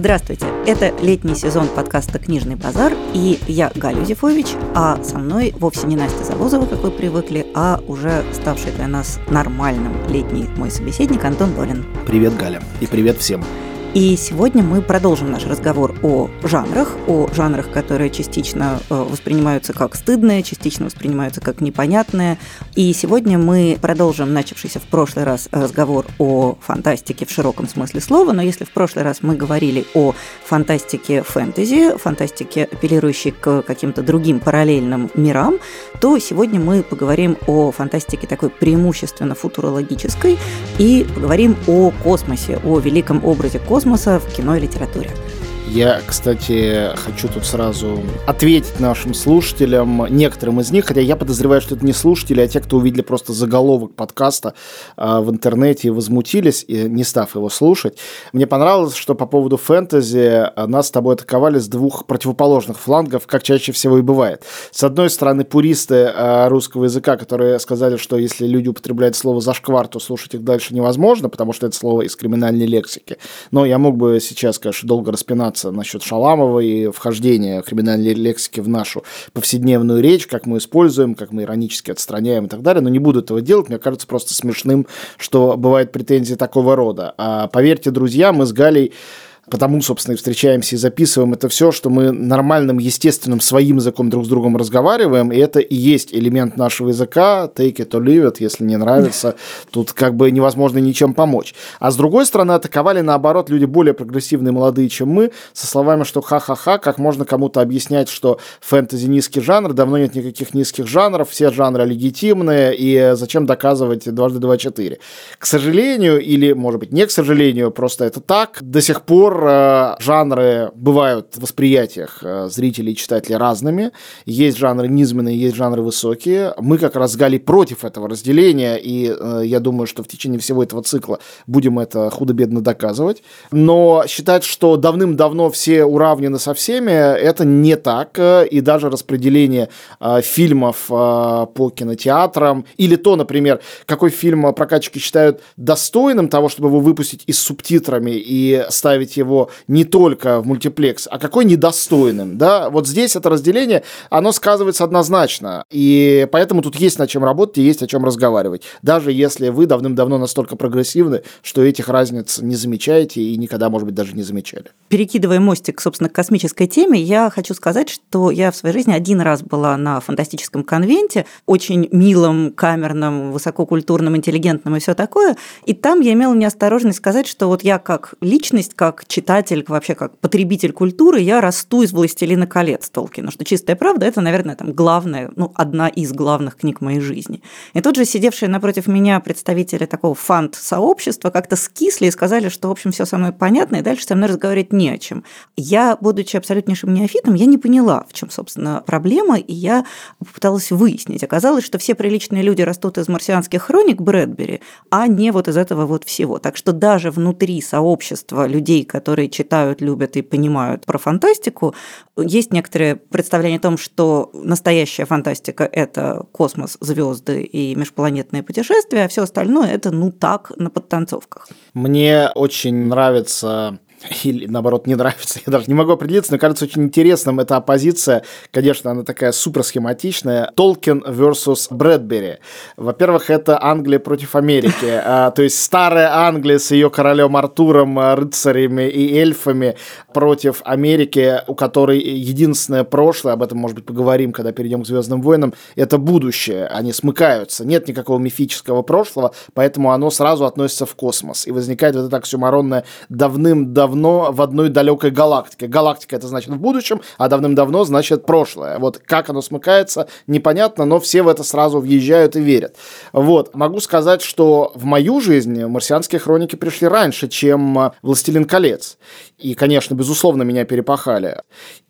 Здравствуйте! Это летний сезон подкаста «Книжный базар», и я Галя Зифович, а со мной вовсе не Настя Завозова, как вы привыкли, а уже ставший для нас нормальным летний мой собеседник Антон Долин. Привет, Галя, и привет всем! И сегодня мы продолжим наш разговор о жанрах, о жанрах, которые частично э, воспринимаются как стыдные, частично воспринимаются как непонятные. И сегодня мы продолжим начавшийся в прошлый раз разговор о фантастике в широком смысле слова. Но если в прошлый раз мы говорили о фантастике фэнтези, фантастике, апеллирующей к каким-то другим параллельным мирам, то сегодня мы поговорим о фантастике такой преимущественно футурологической и поговорим о космосе, о великом образе космоса, космоса в кино и литературе. Я, кстати, хочу тут сразу ответить нашим слушателям, некоторым из них, хотя я подозреваю, что это не слушатели, а те, кто увидели просто заголовок подкаста э, в интернете и возмутились, и не став его слушать. Мне понравилось, что по поводу фэнтези а, нас с тобой атаковали с двух противоположных флангов, как чаще всего и бывает. С одной стороны, пуристы э, русского языка, которые сказали, что если люди употребляют слово «зашквар», то слушать их дальше невозможно, потому что это слово из криминальной лексики. Но я мог бы сейчас, конечно, долго распинаться информация насчет Шаламова и вхождения криминальной лексики в нашу повседневную речь, как мы используем, как мы иронически отстраняем и так далее, но не буду этого делать, мне кажется просто смешным, что бывают претензии такого рода. А поверьте, друзья, мы с Галей потому, собственно, и встречаемся и записываем это все, что мы нормальным, естественным, своим языком друг с другом разговариваем, и это и есть элемент нашего языка, take it or leave it, если не нравится, тут как бы невозможно ничем помочь. А с другой стороны, атаковали, наоборот, люди более прогрессивные, молодые, чем мы, со словами, что ха-ха-ха, как можно кому-то объяснять, что фэнтези низкий жанр, давно нет никаких низких жанров, все жанры легитимные, и зачем доказывать дважды два четыре. К сожалению, или, может быть, не к сожалению, просто это так, до сих пор э, жанры бывают в восприятиях э, зрителей и читателей разными. Есть жанры низменные, есть жанры высокие. Мы как раз с против этого разделения, и э, я думаю, что в течение всего этого цикла будем это худо-бедно доказывать. Но считать, что давным-давно все уравнены со всеми, это не так. И даже распределение фильмов по кинотеатрам, или то, например, какой фильм прокатчики считают достойным того, чтобы его выпустить и с субтитрами и ставить его его не только в мультиплекс, а какой недостойным, да, вот здесь это разделение, оно сказывается однозначно, и поэтому тут есть над чем работать и есть о чем разговаривать, даже если вы давным-давно настолько прогрессивны, что этих разниц не замечаете и никогда, может быть, даже не замечали. Перекидывая мостик, собственно, к космической теме, я хочу сказать, что я в своей жизни один раз была на фантастическом конвенте, очень милом, камерном, высококультурном, интеллигентном и все такое, и там я имела неосторожность сказать, что вот я как личность, как читатель, вообще как потребитель культуры, я расту из «Властелина колец» Толкина, что «Чистая правда» – это, наверное, там главная, ну, одна из главных книг моей жизни. И тут же сидевшие напротив меня представители такого фант-сообщества как-то скисли и сказали, что, в общем, все самое понятно, и дальше со мной разговаривать не о чем. Я, будучи абсолютнейшим неофитом, я не поняла, в чем, собственно, проблема, и я попыталась выяснить. Оказалось, что все приличные люди растут из марсианских хроник Брэдбери, а не вот из этого вот всего. Так что даже внутри сообщества людей, которые читают, любят и понимают про фантастику, есть некоторые представления о том, что настоящая фантастика – это космос, звезды и межпланетные путешествия, а все остальное – это ну так, на подтанцовках. Мне очень нравится или наоборот не нравится, я даже не могу определиться, но кажется очень интересным эта оппозиция, конечно, она такая супер схематичная, Толкин versus Брэдбери. Во-первых, это Англия против Америки, а, то есть старая Англия с ее королем Артуром, а, рыцарями и эльфами против Америки, у которой единственное прошлое, об этом, может быть, поговорим, когда перейдем к Звездным войнам, это будущее, они смыкаются, нет никакого мифического прошлого, поэтому оно сразу относится в космос, и возникает вот это оксюмаронное давным-давно давно в одной далекой галактике. Галактика это значит в будущем, а давным-давно значит прошлое. Вот как оно смыкается, непонятно, но все в это сразу въезжают и верят. Вот. Могу сказать, что в мою жизнь марсианские хроники пришли раньше, чем «Властелин колец». И, конечно, безусловно, меня перепахали.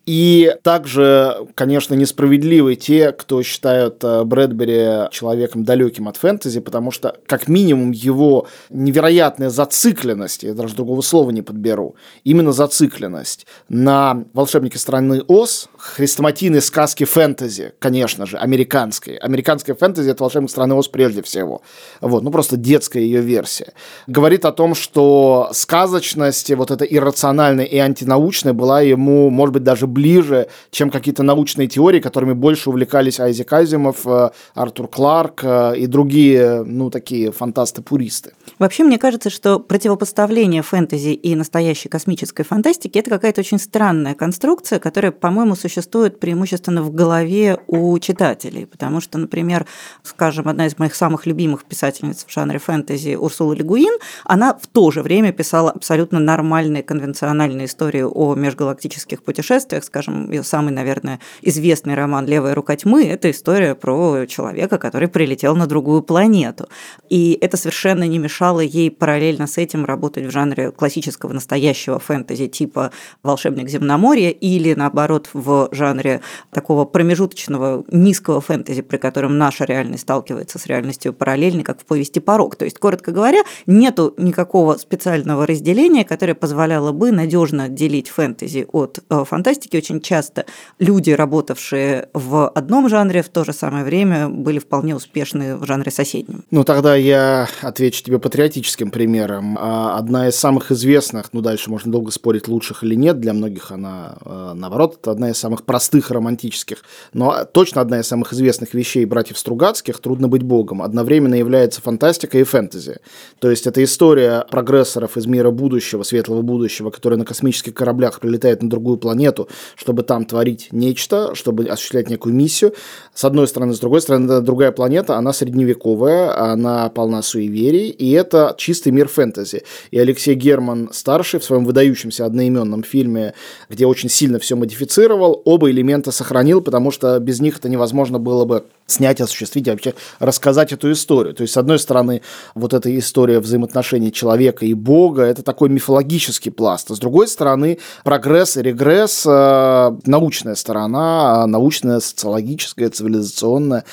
И также, конечно, несправедливы те, кто считают э, Брэдбери человеком далеким от фэнтези, потому что, как минимум, его невероятная зацикленность, я даже другого слова не подберу, именно зацикленность на «Волшебнике страны Оз», хрестоматийной сказки фэнтези, конечно же, американской. Американская фэнтези – это «Волшебник страны Оз» прежде всего. Вот, ну, просто детская ее версия. Говорит о том, что сказочность, вот эта иррациональная и антинаучная, была ему, может быть, даже ближе, чем какие-то научные теории, которыми больше увлекались Айзек Азимов, э, Артур Кларк э, и другие, ну, такие фантасты-пуристы. Вообще, мне кажется, что противопоставление фэнтези и настоящей космической фантастики – это какая-то очень странная конструкция, которая, по-моему, существует преимущественно в голове у читателей. Потому что, например, скажем, одна из моих самых любимых писательниц в жанре фэнтези Урсула Легуин, она в то же время писала абсолютно нормальные конвенциональные истории о межгалактических путешествиях. Скажем, ее самый, наверное, известный роман «Левая рука тьмы» – это история про человека, который прилетел на другую планету. И это совершенно не мешало ей параллельно с этим работать в жанре классического настоящего фэнтези типа «Волшебник земноморья» или, наоборот, в жанре такого промежуточного низкого фэнтези, при котором наша реальность сталкивается с реальностью параллельной, как в повести «Порог». То есть, коротко говоря, нету никакого специального разделения, которое позволяло бы надежно отделить фэнтези от э, фантастики. Очень часто люди, работавшие в одном жанре, в то же самое время были вполне успешны в жанре соседнем. Ну, тогда я отвечу тебе патриотическим примером. А, одна из самых известных, ну, дальше можно долго спорить, лучших или нет, для многих она, э, наоборот, это одна из самых простых романтических, но точно одна из самых известных вещей братьев Стругацких «Трудно быть богом» одновременно является фантастикой и фэнтези. То есть это история прогрессоров из мира будущего, светлого будущего, которые на космических кораблях прилетают на другую планету, чтобы там творить нечто, чтобы осуществлять некую миссию. С одной стороны, с другой стороны, другая планета, она средневековая, она полна суеверий, и это чистый мир фэнтези. И Алексей Герман старший в своем выдающемся одноименном фильме, где очень сильно все модифицировал, оба элемента сохранил, потому что без них это невозможно было бы снять, осуществить, вообще рассказать эту историю. То есть, с одной стороны, вот эта история взаимоотношений человека и Бога, это такой мифологический пласт. А с другой стороны, прогресс и регресс, э, научная сторона, научная, социологическая, цивилизационная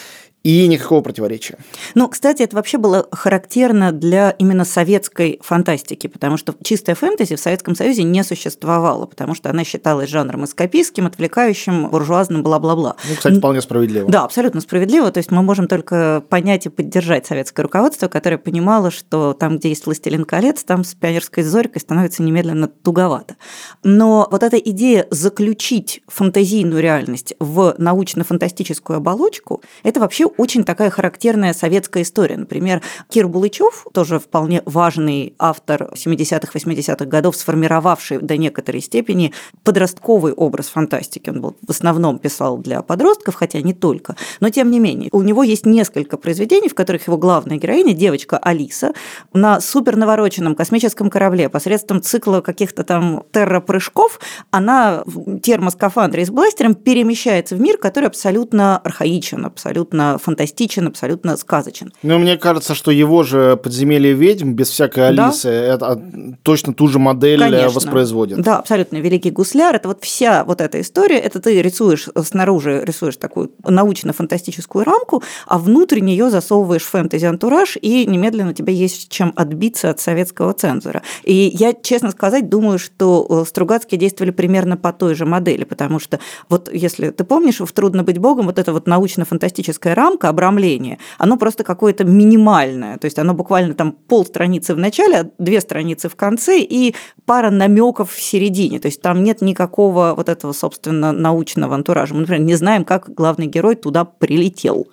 и никакого противоречия. Ну, кстати, это вообще было характерно для именно советской фантастики, потому что чистая фэнтези в Советском Союзе не существовало, потому что она считалась жанром эскапистским, отвлекающим, буржуазным, бла-бла-бла. Ну, кстати, вполне справедливо. Да, абсолютно справедливо. То есть мы можем только понять и поддержать советское руководство, которое понимало, что там, где есть «Властелин колец», там с пионерской зорькой становится немедленно туговато. Но вот эта идея заключить фантазийную реальность в научно-фантастическую оболочку, это вообще очень такая характерная советская история. Например, Кир Булычев, тоже вполне важный автор 70-х, 80-х годов, сформировавший до некоторой степени подростковый образ фантастики. Он был, в основном писал для подростков, хотя не только. Но тем не менее, у него есть несколько произведений, в которых его главная героиня, девочка Алиса, на супер навороченном космическом корабле посредством цикла каких-то там терропрыжков, она в термоскафандре с бластером перемещается в мир, который абсолютно архаичен, абсолютно фантастичен, абсолютно сказочен. Ну, мне кажется, что его же «Подземелье ведьм» без всякой Алисы, да? это а, точно ту же модель э, Конечно. воспроизводит. Да, абсолютно. «Великий гусляр» – это вот вся вот эта история, это ты рисуешь снаружи, рисуешь такую научно-фантастическую рамку, а внутрь нее засовываешь фэнтези-антураж, и немедленно тебе есть чем отбиться от советского цензора. И я, честно сказать, думаю, что э, Стругацкие действовали примерно по той же модели, потому что вот если ты помнишь, в «Трудно быть богом» вот эта вот научно-фантастическая рамка, обрамление, оно просто какое-то минимальное. То есть оно буквально там пол страницы в начале, а две страницы в конце и пара намеков в середине. То есть там нет никакого вот этого, собственно, научного антуража. Мы, например, не знаем, как главный герой туда прилетел.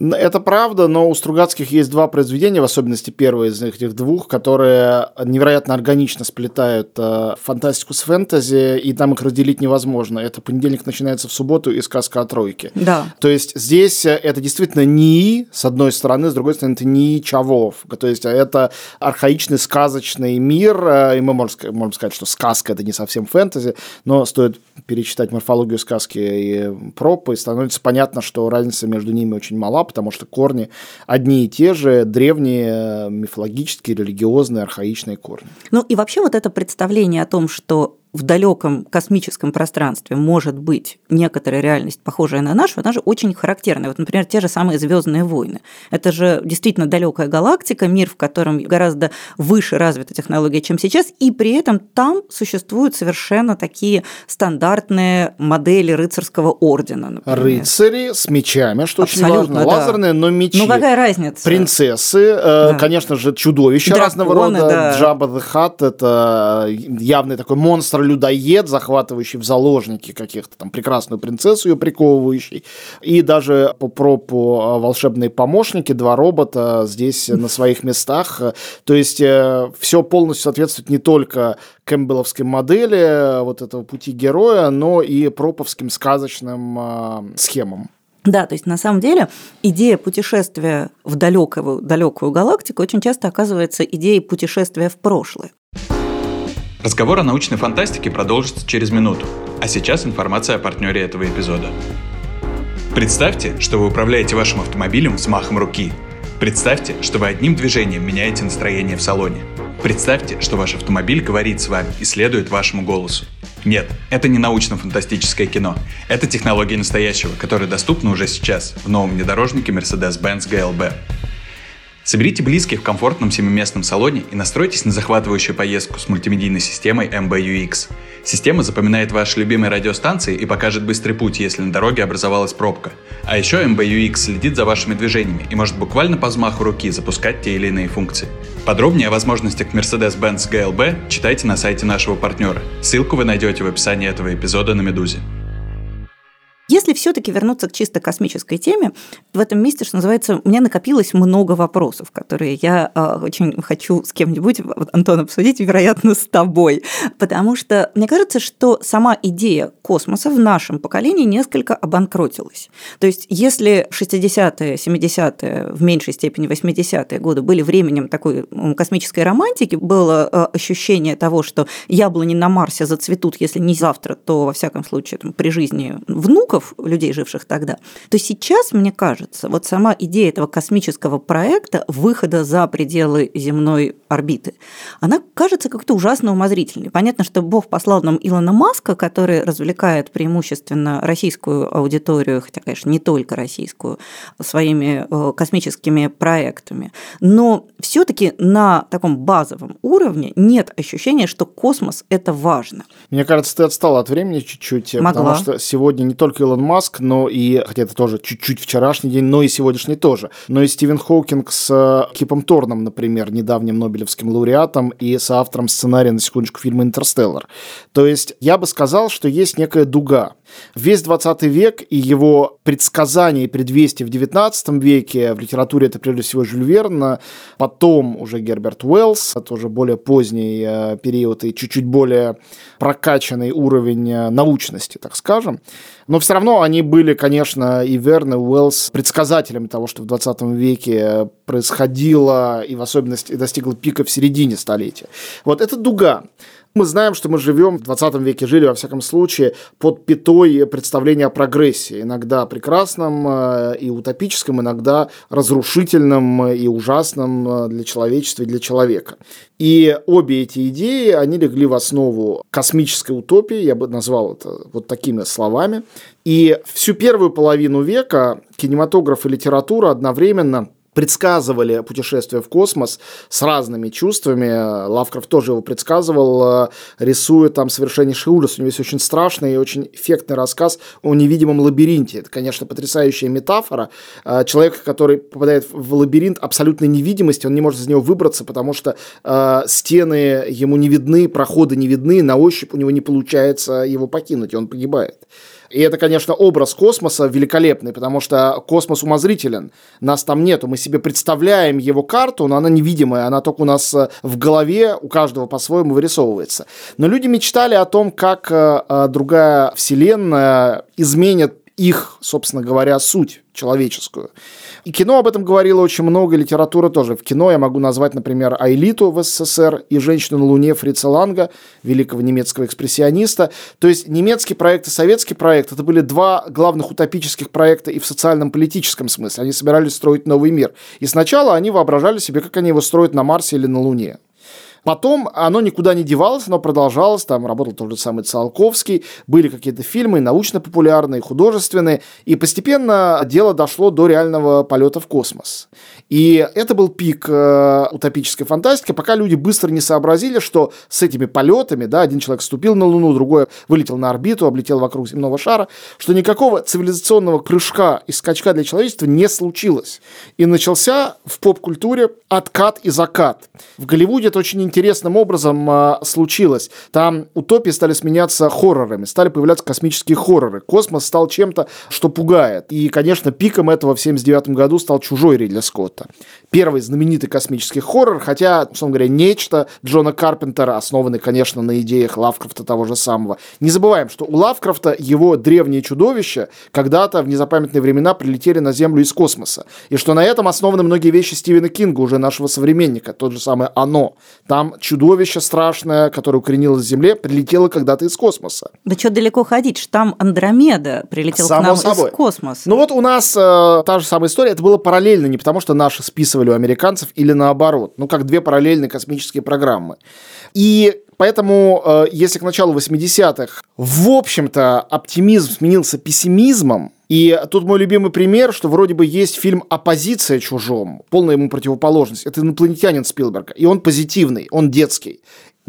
Это правда, но у Стругацких есть два произведения, в особенности первое из этих двух, которые невероятно органично сплетают э, фантастику с фэнтези, и там их разделить невозможно. Это понедельник начинается в субботу и сказка о тройке. Да. То есть здесь это действительно НИИ, с одной стороны, с другой стороны, это НИИ Чавов. То есть это архаичный сказочный мир, э, и мы можем, можем сказать, что сказка это не совсем фэнтези, но стоит перечитать морфологию сказки и пропы, и становится понятно, что разница между ними очень мала, потому что корни одни и те же, древние, мифологические, религиозные, архаичные корни. Ну и вообще вот это представление о том, что в далеком космическом пространстве может быть некоторая реальность, похожая на нашу, она же очень характерная. Вот, например, те же самые Звездные войны. Это же действительно далекая галактика, мир, в котором гораздо выше развита технология, чем сейчас, и при этом там существуют совершенно такие стандартные модели рыцарского ордена. Например. Рыцари с мечами, что Абсолютно, очень важно. Да. Лазерные, но мечи. Ну какая разница? Принцессы, э, да. конечно же, чудовища Драконы, разного рода. Да. Джаба the Hutt – это явный такой монстр-людоед, захватывающий в заложники каких-то там прекрасную принцессу, ее приковывающий. И даже по пропу а, волшебные помощники, два робота здесь на своих местах. То есть э, все полностью соответствует не только кэмпбелловской модели э, вот этого пути героя, но и проповским сказочным э, схемам. Да, то есть на самом деле идея путешествия в далекую, далекую галактику очень часто оказывается идеей путешествия в прошлое. Разговор о научной фантастике продолжится через минуту, а сейчас информация о партнере этого эпизода. Представьте, что вы управляете вашим автомобилем с махом руки. Представьте, что вы одним движением меняете настроение в салоне. Представьте, что ваш автомобиль говорит с вами и следует вашему голосу. Нет, это не научно-фантастическое кино. Это технологии настоящего, которые доступны уже сейчас в новом внедорожнике Mercedes-Benz GLB. Соберите близких в комфортном семиместном салоне и настройтесь на захватывающую поездку с мультимедийной системой MBUX. Система запоминает ваши любимые радиостанции и покажет быстрый путь, если на дороге образовалась пробка. А еще MBUX следит за вашими движениями и может буквально по взмаху руки запускать те или иные функции. Подробнее о возможностях Mercedes-Benz GLB читайте на сайте нашего партнера. Ссылку вы найдете в описании этого эпизода на Медузе. Если все-таки вернуться к чисто космической теме, в этом месте, что называется, у меня накопилось много вопросов, которые я э, очень хочу с кем-нибудь, Антон, обсудить, вероятно, с тобой. Потому что мне кажется, что сама идея космоса в нашем поколении несколько обанкротилась. То есть, если 60-е, 70-е, в меньшей степени 80-е годы были временем такой космической романтики, было э, ощущение того, что яблони на Марсе зацветут, если не завтра, то, во всяком случае, там, при жизни внуков, мифов людей, живших тогда, то сейчас, мне кажется, вот сама идея этого космического проекта, выхода за пределы земной орбиты, она кажется как-то ужасно умозрительной. Понятно, что Бог послал нам Илона Маска, который развлекает преимущественно российскую аудиторию, хотя, конечно, не только российскую, своими э, космическими проектами. Но все таки на таком базовом уровне нет ощущения, что космос – это важно. Мне кажется, ты отстала от времени чуть-чуть, Могла. потому что сегодня не только Илон Маск, но и, хотя это тоже чуть-чуть вчерашний день, но и сегодняшний тоже, но и Стивен Хоукинг с э, Кипом Торном, например, недавним Нобелевским лауреатом и соавтором сценария, на секундочку, фильма «Интерстеллар». То есть я бы сказал, что есть некая дуга. Весь 20 век и его предсказания и предвестия в 19 веке, в литературе это прежде всего Жюль Верн, потом уже Герберт Уэллс, это уже более поздний э, период и чуть-чуть более прокачанный уровень э, научности, так скажем. Но все равно они были, конечно, и Верн, и Уэллс предсказателями того, что в 20 веке происходило, и в особенности достигло пика в середине столетия. Вот это дуга. Мы знаем, что мы живем в 20 веке, жили, во всяком случае, под пятой представления о прогрессе. Иногда прекрасном э, и утопическом, иногда разрушительном и ужасном э, для человечества и для человека. И обе эти идеи, они легли в основу космической утопии, я бы назвал это вот такими словами. И всю первую половину века кинематограф и литература одновременно предсказывали путешествие в космос с разными чувствами. Лавкрафт тоже его предсказывал, э, рисуя там совершеннейший ужас. У него есть очень страшный и очень эффектный рассказ о невидимом лабиринте. Это, конечно, потрясающая метафора. Э, человек, который попадает в лабиринт абсолютной невидимости, он не может из него выбраться, потому что э, стены ему не видны, проходы не видны, на ощупь у него не получается его покинуть, и он погибает. И это, конечно, образ космоса великолепный, потому что космос умозрителен. Нас там нету. Мы себе представляем его карту, но она невидимая. Она только у нас э, в голове, у каждого по-своему вырисовывается. Но люди мечтали о том, как э, э, другая вселенная изменит их, собственно говоря, суть человеческую. И кино об этом говорило очень много, литература тоже. В кино я могу назвать, например, Айлиту в СССР и «Женщину на Луне» Фрица Ланга, великого немецкого экспрессиониста. То есть немецкий проект и советский проект – это были два главных утопических проекта и в социальном политическом смысле. Они собирались строить новый мир. И сначала они воображали себе, как они его строят на Марсе или на Луне. Потом оно никуда не девалось, оно продолжалось, там работал тот же самый Циолковский, были какие-то фильмы научно-популярные, художественные, и постепенно дело дошло до реального полета в космос. И это был пик э, утопической фантастики, пока люди быстро не сообразили, что с этими полетами, да, один человек ступил на Луну, другой вылетел на орбиту, облетел вокруг земного шара, что никакого цивилизационного прыжка и скачка для человечества не случилось. И начался в поп-культуре откат и закат. В Голливуде это очень интересным образом э, случилось. Там утопии стали сменяться хоррорами, стали появляться космические хорроры. Космос стал чем-то, что пугает. И, конечно, пиком этого в 79 году стал «Чужой» Ридли Скотта. Первый знаменитый космический хоррор, хотя, условно говоря, нечто Джона Карпентера, основанный, конечно, на идеях Лавкрафта того же самого. Не забываем, что у Лавкрафта его древние чудовища когда-то в незапамятные времена прилетели на Землю из космоса. И что на этом основаны многие вещи Стивена Кинга, уже нашего современника, тот же самый «Оно». Там чудовище страшное, которое укоренилось в Земле, прилетело когда-то из космоса. Да что далеко ходить, там Андромеда прилетел Само к нам собой. из космоса. Ну вот у нас э, та же самая история, это было параллельно, не потому что наши списывали у американцев или наоборот. Ну, как две параллельные космические программы. И Поэтому, э, если к началу 80-х, в общем-то, оптимизм сменился пессимизмом, и тут мой любимый пример, что вроде бы есть фильм «Оппозиция чужом», полная ему противоположность. Это инопланетянин Спилберга, и он позитивный, он детский.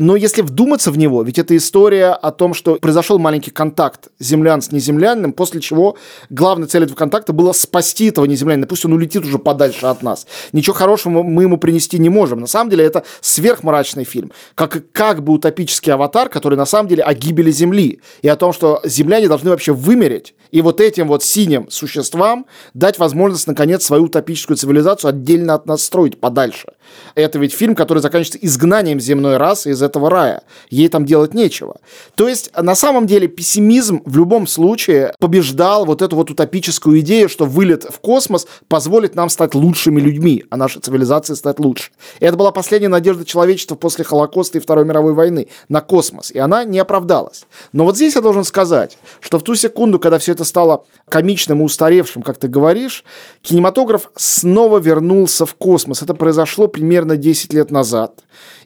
Но если вдуматься в него, ведь это история о том, что произошел маленький контакт землян с неземлянным, после чего главной целью этого контакта было спасти этого неземлянина. Пусть он улетит уже подальше от нас. Ничего хорошего мы ему принести не можем. На самом деле это сверхмрачный фильм. Как, как бы утопический аватар, который на самом деле о гибели Земли. И о том, что земляне должны вообще вымереть. И вот этим вот синим существам дать возможность, наконец, свою утопическую цивилизацию отдельно от нас строить подальше. Это ведь фильм, который заканчивается изгнанием земной расы из этого рая. Ей там делать нечего. То есть, на самом деле, пессимизм в любом случае побеждал вот эту вот утопическую идею, что вылет в космос позволит нам стать лучшими людьми, а наша цивилизация стать лучше. И это была последняя надежда человечества после Холокоста и Второй мировой войны на космос. И она не оправдалась. Но вот здесь я должен сказать, что в ту секунду, когда все это стало комичным и устаревшим, как ты говоришь, кинематограф снова вернулся в космос. Это произошло примерно 10 лет назад.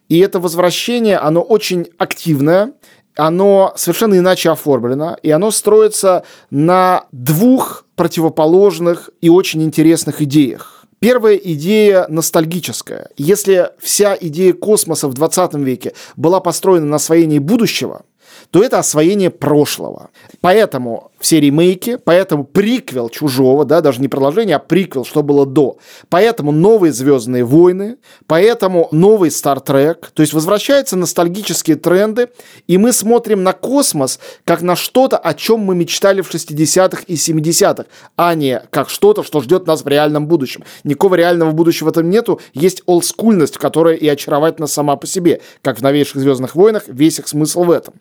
И это возвращение, оно очень активное, оно совершенно иначе оформлено, и оно строится на двух противоположных и очень интересных идеях. Первая идея ностальгическая. Если вся идея космоса в 20 веке была построена на освоении будущего, то это освоение прошлого. Поэтому все ремейки, поэтому приквел «Чужого», да, даже не продолжение, а приквел, что было до. Поэтому новые «Звездные войны», поэтому новый «Стартрек», то есть возвращаются ностальгические тренды, и мы смотрим на космос как на что-то, о чем мы мечтали в 60-х и 70-х, а не как что-то, что ждет нас в реальном будущем. Никакого реального будущего этом нету, есть олдскульность, которая и очаровательна сама по себе, как в новейших «Звездных войнах», весь их смысл в этом.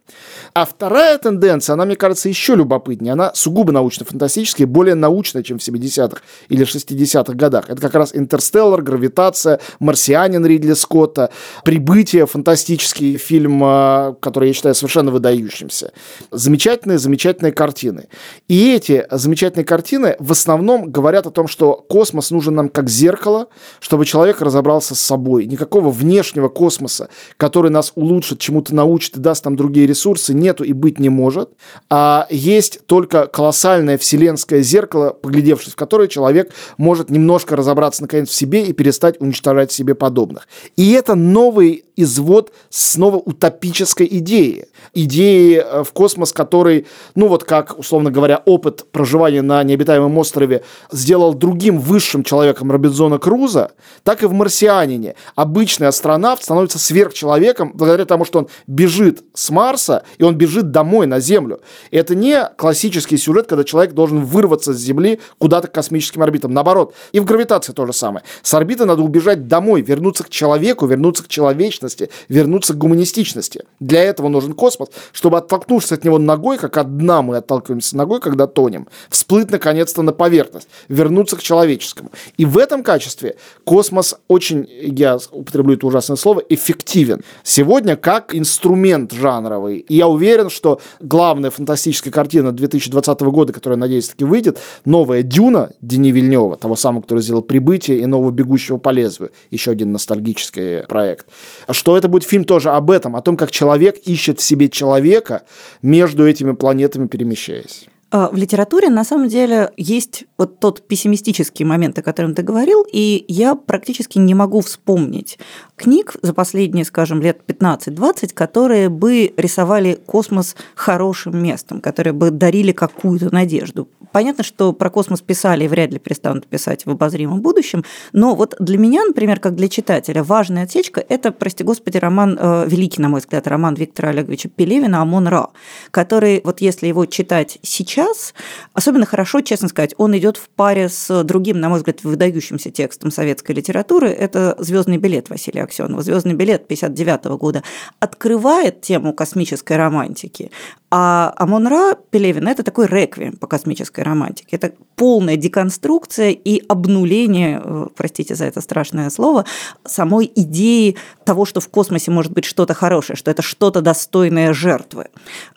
А вторая тенденция, она, мне кажется, еще любопытнее она сугубо научно-фантастическая, более научная, чем в 70-х или 60-х годах. Это как раз «Интерстеллар», «Гравитация», «Марсианин» Ридли Скотта, «Прибытие», фантастический фильм, а, который я считаю совершенно выдающимся. Замечательные, замечательные картины. И эти замечательные картины в основном говорят о том, что космос нужен нам как зеркало, чтобы человек разобрался с собой. Никакого внешнего космоса, который нас улучшит, чему-то научит и даст нам другие ресурсы, нету и быть не может. А есть только только колоссальное вселенское зеркало, поглядевшись в которое человек может немножко разобраться наконец в себе и перестать уничтожать себе подобных. И это новый извод снова утопической идеи. Идеи э, в космос, который, ну вот как, условно говоря, опыт проживания на необитаемом острове сделал другим высшим человеком Робинзона Круза, так и в «Марсианине». Обычный астронавт становится сверхчеловеком благодаря тому, что он бежит с Марса, и он бежит домой, на Землю. И это не классический сюжет, когда человек должен вырваться с Земли куда-то к космическим орбитам. Наоборот, и в гравитации то же самое. С орбиты надо убежать домой, вернуться к человеку, вернуться к человечности, человечности, вернуться к гуманистичности. Для этого нужен космос, чтобы оттолкнувшись от него ногой, как от дна мы отталкиваемся ногой, когда тонем, всплыть наконец-то на поверхность, вернуться к человеческому. И в этом качестве космос очень, я употреблю это ужасное слово, эффективен. Сегодня как инструмент жанровый. И я уверен, что главная фантастическая картина 2020 года, которая, надеюсь, таки выйдет, новая «Дюна» Дени Вильнева, того самого, который сделал «Прибытие» и «Нового бегущего по лезвию», еще один ностальгический проект, что это будет фильм тоже об этом, о том, как человек ищет в себе человека между этими планетами перемещаясь. А, в литературе на самом деле есть вот тот пессимистический момент, о котором ты говорил, и я практически не могу вспомнить книг за последние, скажем, лет 15-20, которые бы рисовали космос хорошим местом, которые бы дарили какую-то надежду. Понятно, что про космос писали и вряд ли перестанут писать в обозримом будущем, но вот для меня, например, как для читателя, важная отсечка – это, прости господи, роман, э, великий, на мой взгляд, роман Виктора Олеговича Пелевина «Амон-Ра», который, вот если его читать сейчас, особенно хорошо, честно сказать, он идет в паре с другим, на мой взгляд, выдающимся текстом советской литературы, это «Звездный билет» Василия Аксенова. «Звездный билет» 59 года открывает тему космической романтики, а Амон-Ра Пелевина – это такой реквием по космической романтике. Это полная деконструкция и обнуление, э, простите за это страшное слово, самой идеи того, что в космосе может быть что-то хорошее, что это что-то достойное жертвы.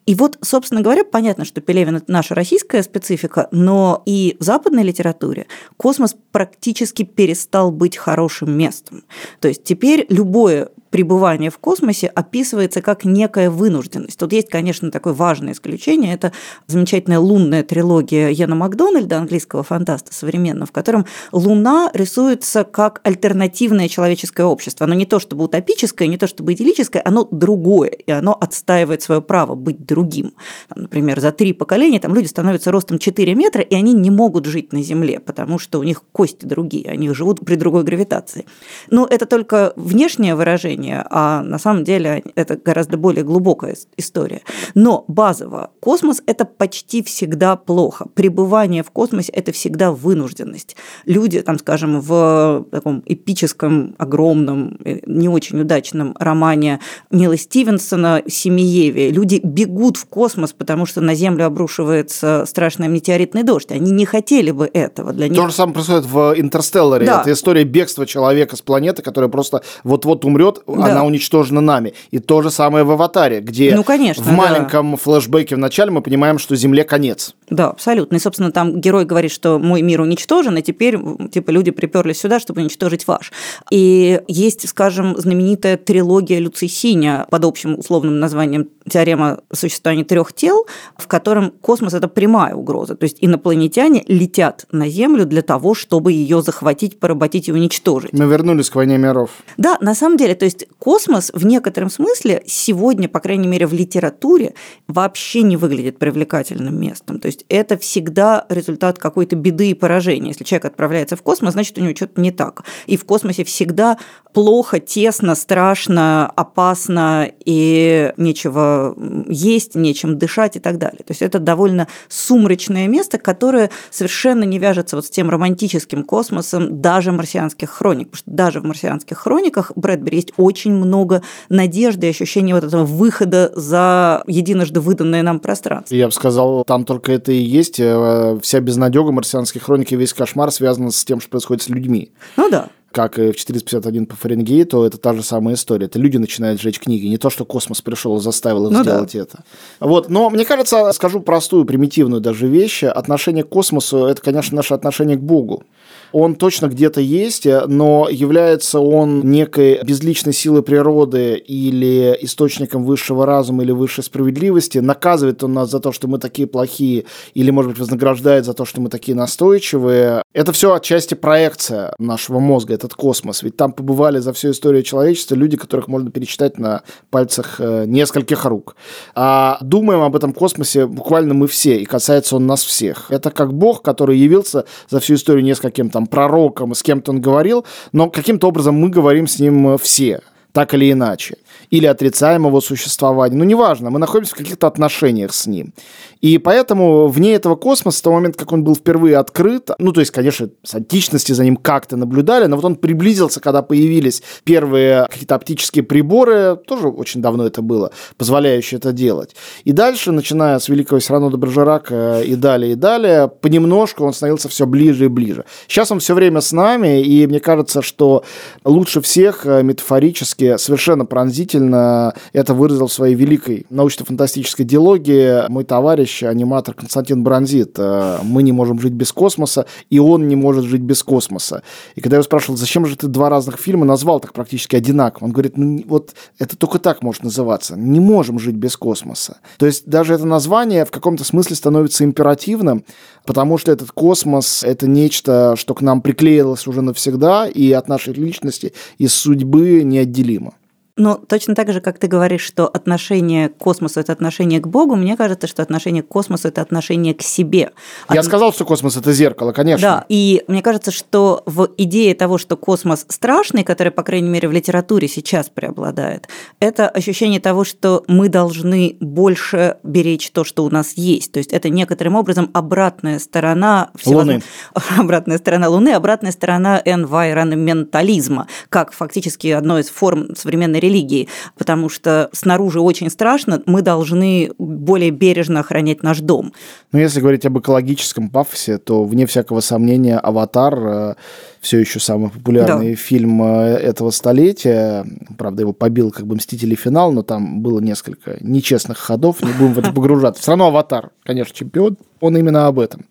И вот, собственно говоря, понятно, что Пелевин – это наша российская специфика, но и в западной литературе космос практически перестал быть хорошим местом. То есть теперь любое пребывание в космосе описывается как некая вынужденность. Тут есть, конечно, такое важное исключение. Это замечательная лунная трилогия Яна Макдональда, английского фантаста современного, в котором Луна рисуется как альтернативное человеческое общество. Оно не то чтобы утопическое, не то чтобы идиллическое, оно другое, и оно отстаивает свое право быть другим. Там, например, за три поколения там люди становятся ростом 4 метра, и они не могут жить на Земле, потому что у них кости другие, они живут при другой гравитации. Но это только внешнее выражение явление, а на самом деле это гораздо более глубокая история. Но базово космос – это почти всегда плохо. Пребывание в космосе – это всегда вынужденность. Люди, там, скажем, в таком эпическом, огромном, э, не очень удачном романе Нила Стивенсона «Семиеве» люди бегут в космос, потому что на Землю обрушивается страшный метеоритный дождь. Они не хотели бы этого. Для них... То же самое происходит в «Интерстелларе». Да. Это история бегства человека с планеты, которая просто вот-вот умрет, да. она уничтожена нами. И то же самое в «Аватаре», где ну, конечно, в маленьком да. флешбеке в начале мы понимаем, что Земле конец. Да, абсолютно. И, собственно, там герой говорит, что мой мир уничтожен, и теперь типа люди приперлись сюда, чтобы уничтожить ваш. И есть, скажем, знаменитая трилогия Люци Синя под общим условным названием «Теорема существования трех тел», в котором космос – это прямая угроза. То есть инопланетяне летят на Землю для того, чтобы ее захватить, поработить и уничтожить. Мы вернулись к «Войне миров». Да, на самом деле, то есть космос в некотором смысле сегодня, по крайней мере, в литературе вообще не выглядит привлекательным местом. То есть это всегда результат какой-то беды и поражения. Если человек отправляется в космос, значит, у него что-то не так. И в космосе всегда плохо, тесно, страшно, опасно, и нечего есть, нечем дышать и так далее. То есть это довольно сумрачное место, которое совершенно не вяжется вот с тем романтическим космосом даже марсианских хроник. Потому что даже в марсианских хрониках Брэдбери есть очень много надежды и ощущения вот этого выхода за единожды выданное нам пространство. Я бы сказал, там только это и есть. Э, вся безнадега марсианских хроники, весь кошмар связан с тем, что происходит с людьми. Ну да как и в 451 по Фаренгейту, это та же самая история. Это люди начинают жечь книги, не то, что космос пришел и заставил их ну сделать да. это. Вот. Но мне кажется, скажу простую, примитивную даже вещь. Отношение к космосу – это, конечно, наше отношение к Богу он точно где-то есть, но является он некой безличной силой природы или источником высшего разума или высшей справедливости, наказывает он нас за то, что мы такие плохие, или, может быть, вознаграждает за то, что мы такие настойчивые. Это все отчасти проекция нашего мозга, этот космос. Ведь там побывали за всю историю человечества люди, которых можно перечитать на пальцах э, нескольких рук. А думаем об этом космосе буквально мы все, и касается он нас всех. Это как Бог, который явился за всю историю нескольким там пророком, с кем-то он говорил, но каким-то образом мы говорим с ним все, так или иначе или отрицаем его существование. Ну, неважно, мы находимся в каких-то отношениях с ним. И поэтому вне этого космоса, с того момента, как он был впервые открыт, ну, то есть, конечно, с античности за ним как-то наблюдали, но вот он приблизился, когда появились первые какие-то оптические приборы, тоже очень давно это было, позволяющие это делать. И дальше, начиная с великого Сирано де Бержерака и далее, и далее, понемножку он становился все ближе и ближе. Сейчас он все время с нами, и мне кажется, что лучше всех э, метафорически совершенно пронзительно это выразил в своей великой научно-фантастической диалогии мой товарищ, аниматор Константин Бронзит. Э, «Мы не можем жить без космоса, и он не может жить без космоса». И когда я его спрашивал, зачем же ты два разных фильма назвал так практически одинаково, он говорит, ну вот это только так может называться. Не можем жить без космоса. То есть даже это название в каком-то смысле становится императивным, потому что этот космос — это нечто, что к нам приклеилось уже навсегда, и от нашей личности, и судьбы неотделимо. Но точно так же, как ты говоришь, что отношение к космосу – это отношение к Богу, мне кажется, что отношение к космосу – это отношение к себе. Я От... сказал, что космос – это зеркало, конечно. Да, и мне кажется, что в идее того, что космос страшный, которая, по крайней мере, в литературе сейчас преобладает, это ощущение того, что мы должны больше беречь то, что у нас есть. То есть это некоторым образом обратная сторона Луны. Обратная сторона Луны, обратная сторона environmentализма, как фактически одной из форм современной религии, потому что снаружи очень страшно, мы должны более бережно охранять наш дом. Ну, если говорить об экологическом пафосе, то, вне всякого сомнения, «Аватар» э, все еще самый популярный да. фильм э, этого столетия. Правда, его побил как бы «Мстители. Финал», но там было несколько нечестных ходов, не будем в это погружаться. Все равно «Аватар», конечно, чемпион. Он именно об этом.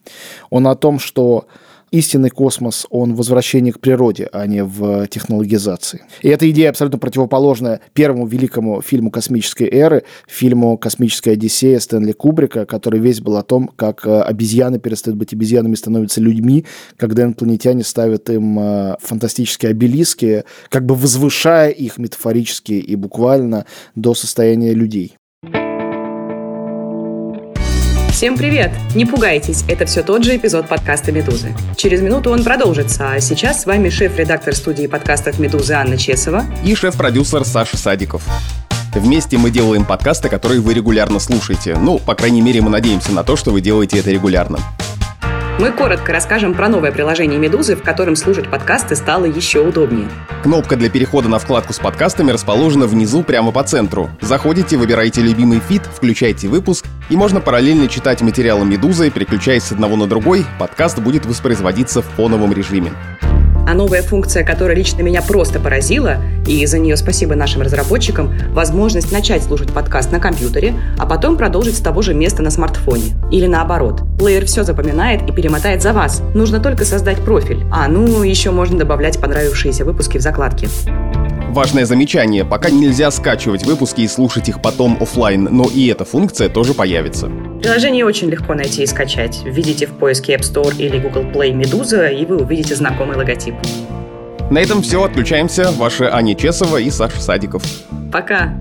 Он о том, что истинный космос, он в возвращении к природе, а не в технологизации. И эта идея абсолютно противоположная первому великому фильму космической эры, фильму «Космическая Одиссея» Стэнли Кубрика, который весь был о том, как э, обезьяны перестают быть обезьянами, становятся людьми, когда инопланетяне ставят им э, фантастические обелиски, как бы возвышая их метафорически и буквально до состояния людей. Всем привет! Не пугайтесь, это все тот же эпизод подкаста «Медузы». Через минуту он продолжится, а сейчас с вами шеф-редактор студии подкастов «Медузы» Анна Чесова и шеф-продюсер Саша Садиков. Вместе мы делаем подкасты, которые вы регулярно слушаете. Ну, по крайней мере, мы надеемся на то, что вы делаете это регулярно. Мы коротко расскажем про новое приложение «Медузы», в котором слушать подкасты стало еще удобнее. Кнопка для перехода на вкладку с подкастами расположена внизу прямо по центру. Заходите, выбираете любимый фид, включайте выпуск, и можно параллельно читать материалы «Медузы», переключаясь с одного на другой, подкаст будет воспроизводиться в фоновом режиме. А новая функция, которая лично меня просто поразила, и за нее спасибо нашим разработчикам, возможность начать слушать подкаст на компьютере, а потом продолжить с того же места на смартфоне. Или наоборот. Плеер все запоминает и перемотает за вас. Нужно только создать профиль. А, ну, еще можно добавлять понравившиеся выпуски в закладки. Важное замечание, пока нельзя скачивать выпуски и слушать их потом офлайн, но и эта функция тоже появится. Приложение очень легко найти и скачать. Введите в поиске App Store или Google Play «Медуза», и вы увидите знакомый логотип. На этом все. Отключаемся. Ваши Аня Чесова и Саша Садиков. Пока.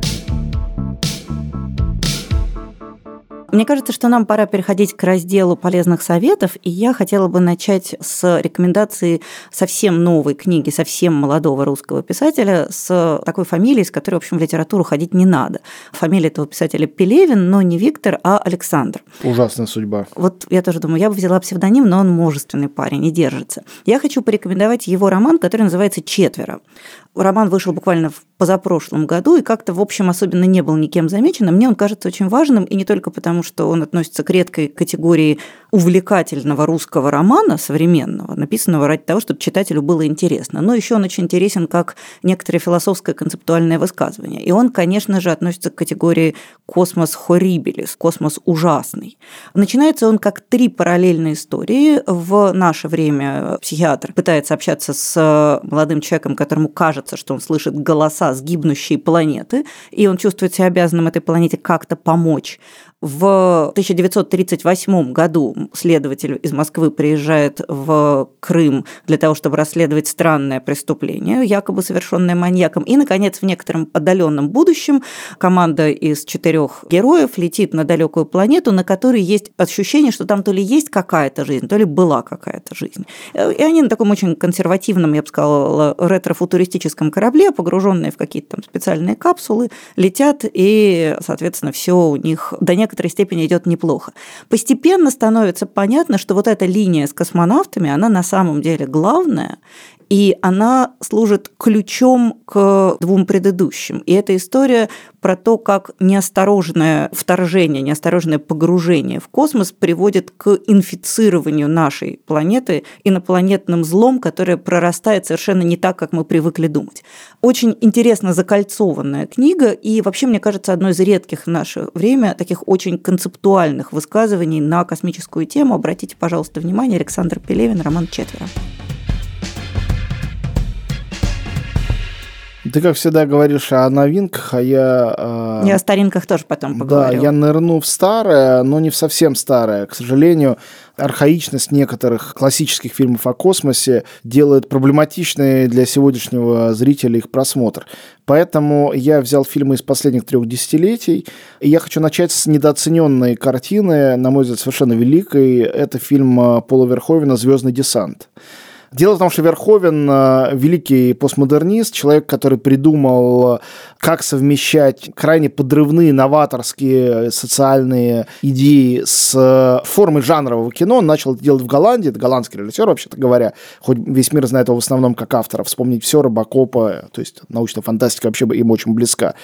Мне кажется, что нам пора переходить к разделу полезных советов, и я хотела бы начать с рекомендации совсем новой книги, совсем молодого русского писателя с такой фамилией, с которой, в общем, в литературу ходить не надо. Фамилия этого писателя Пелевин, но не Виктор, а Александр. Ужасная судьба. Вот я тоже думаю, я бы взяла псевдоним, но он мужественный парень, не держится. Я хочу порекомендовать его роман, который называется «Четверо». Роман вышел буквально в позапрошлом году и как-то, в общем, особенно не был никем замечен. мне он кажется очень важным, и не только потому, что он относится к редкой категории увлекательного русского романа современного, написанного ради того, чтобы читателю было интересно. Но еще он очень интересен как некоторое философское концептуальное высказывание. И он, конечно же, относится к категории космос хоррибелис, космос ужасный. Начинается он как три параллельные истории. В наше время психиатр пытается общаться с молодым человеком, которому кажется, что он слышит голоса сгибнущей планеты, и он чувствует себя обязанным этой планете как-то помочь. В 1938 году следователь из Москвы приезжает в Крым для того, чтобы расследовать странное преступление, якобы совершенное маньяком. И, наконец, в некотором отдаленном будущем команда из четырех героев летит на далекую планету, на которой есть ощущение, что там то ли есть какая-то жизнь, то ли была какая-то жизнь. И они на таком очень консервативном, я бы сказала, ретро-футуристическом корабле, погруженные в какие-то там специальные капсулы, летят, и, соответственно, все у них до некоторой степени идет неплохо. Постепенно становится понятно, что вот эта линия с космонавтами, она на самом деле главная, и она служит ключом к двум предыдущим. И эта история про то, как неосторожное вторжение, неосторожное погружение в космос приводит к инфицированию нашей планеты инопланетным злом, которое прорастает совершенно не так, как мы привыкли думать. Очень интересно закольцованная книга, и вообще, мне кажется, одно из редких в наше время таких очень концептуальных высказываний на космическую тему. Обратите, пожалуйста, внимание, Александр Пелевин, роман «Четверо». Ты, как всегда, говоришь о новинках, а я... Э... Я о старинках тоже потом поговорю. Да, я нырну в старое, но не в совсем старое. К сожалению, архаичность некоторых классических фильмов о космосе делает проблематичной для сегодняшнего зрителя их просмотр. Поэтому я взял фильмы из последних трех десятилетий, и я хочу начать с недооцененной картины, на мой взгляд, совершенно великой. Это фильм э, Пола Верховена «Звездный десант». Дело в том, что Верховен э, великий постмодернист, человек, который придумал, как совмещать крайне подрывные, новаторские социальные идеи с формой жанрового кино. Он начал это делать в Голландии, это голландский режиссер, вообще-то говоря, хоть весь мир знает его в основном как автора. Вспомнить все, Робокопа, то есть научная фантастика вообще им очень близка.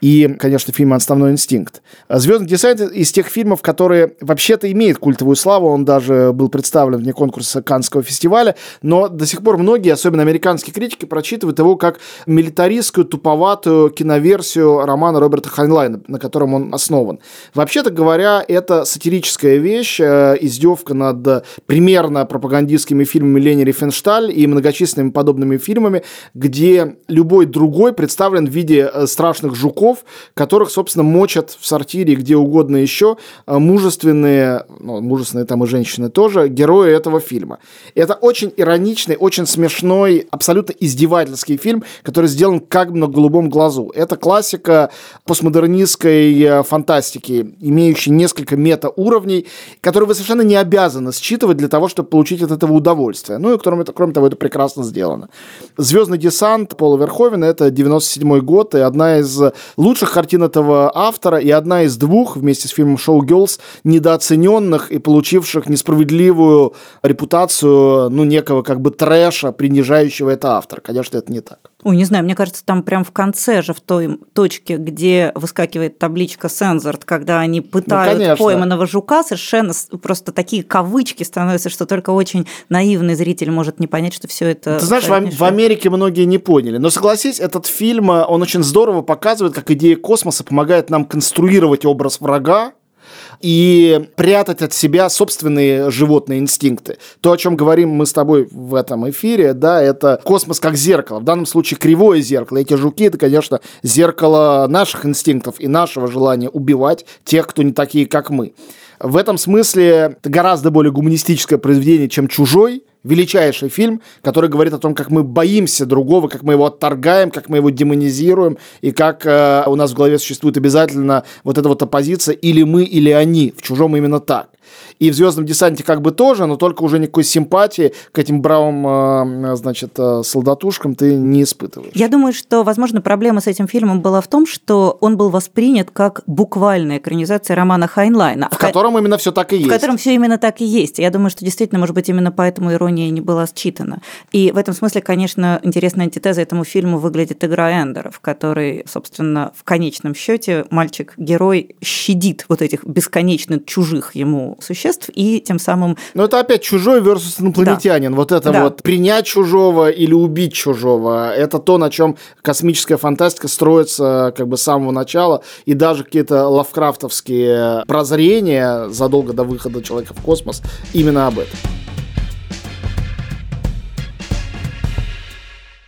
И, конечно, фильм «Основной инстинкт». «Звездный десант» из тех фильмов, которые вообще-то имеют культовую славу, он даже был представлен вне конкурса Каннского фестиваля, но до сих пор многие, особенно американские критики, прочитывают его как милитаристскую, туповатую киноверсию романа Роберта Хайнлайна, на котором он основан. Вообще-то говоря, это сатирическая вещь, э, издевка над примерно пропагандистскими фильмами Лени Рифеншталь и многочисленными подобными фильмами, где любой другой представлен в виде э, страшных жуков, которых, собственно, мочат в сортире где угодно еще э, мужественные, ну, мужественные там и женщины тоже, герои этого фильма. Это очень иронично ироничный, очень смешной, абсолютно издевательский фильм, который сделан как бы на голубом глазу. Это классика постмодернистской э, фантастики, имеющая несколько мета-уровней, которые вы совершенно не обязаны считывать для того, чтобы получить от этого удовольствие. Ну и кроме, кроме того, это прекрасно сделано. «Звездный десант» Пола Верховена — это 97 год, и одна из лучших картин этого автора, и одна из двух вместе с фильмом «Шоу Girls» недооцененных и получивших несправедливую репутацию, ну, некого как бы трэша, принижающего это автор. Конечно, это не так. Ой, не знаю, мне кажется, там прям в конце же, в той точке, где выскакивает табличка «Сензорт», когда они пытают ну, пойманного жука, совершенно просто такие кавычки становятся, что только очень наивный зритель может не понять, что все это... Ты знаешь, в, в Америке многие не поняли. Но согласись, этот фильм, он очень здорово показывает, как идея космоса помогает нам конструировать образ врага, и прятать от себя собственные животные инстинкты. То, о чем говорим мы с тобой в этом эфире, да, это космос как зеркало. В данном случае кривое зеркало. Эти жуки, это, конечно, зеркало наших инстинктов и нашего желания убивать тех, кто не такие, как мы. В этом смысле это гораздо более гуманистическое произведение, чем «Чужой», величайший фильм, который говорит о том, как мы боимся другого, как мы его отторгаем, как мы его демонизируем, и как э, у нас в голове существует обязательно вот эта вот оппозиция или мы, или они. В чужом именно так. И в «Звездном десанте» как бы тоже, но только уже никакой симпатии к этим бравым, э, значит, э, солдатушкам ты не испытываешь. Я думаю, что, возможно, проблема с этим фильмом была в том, что он был воспринят как буквальная экранизация романа Хайнлайна. В котором именно все так и есть. В котором все именно так и есть. Я думаю, что действительно, может быть, именно поэтому ирония не была считана. И в этом смысле, конечно, интересная антитеза этому фильму выглядит игра Эндера, в которой, собственно, в конечном счете мальчик-герой щадит вот этих бесконечно чужих ему существ и тем самым... Но это опять чужой versus инопланетянин. Да. Вот это да. вот принять чужого или убить чужого. Это то, на чем космическая фантастика строится как бы с самого начала. И даже какие-то лавкрафтовские прозрения задолго до выхода человека в космос именно об этом.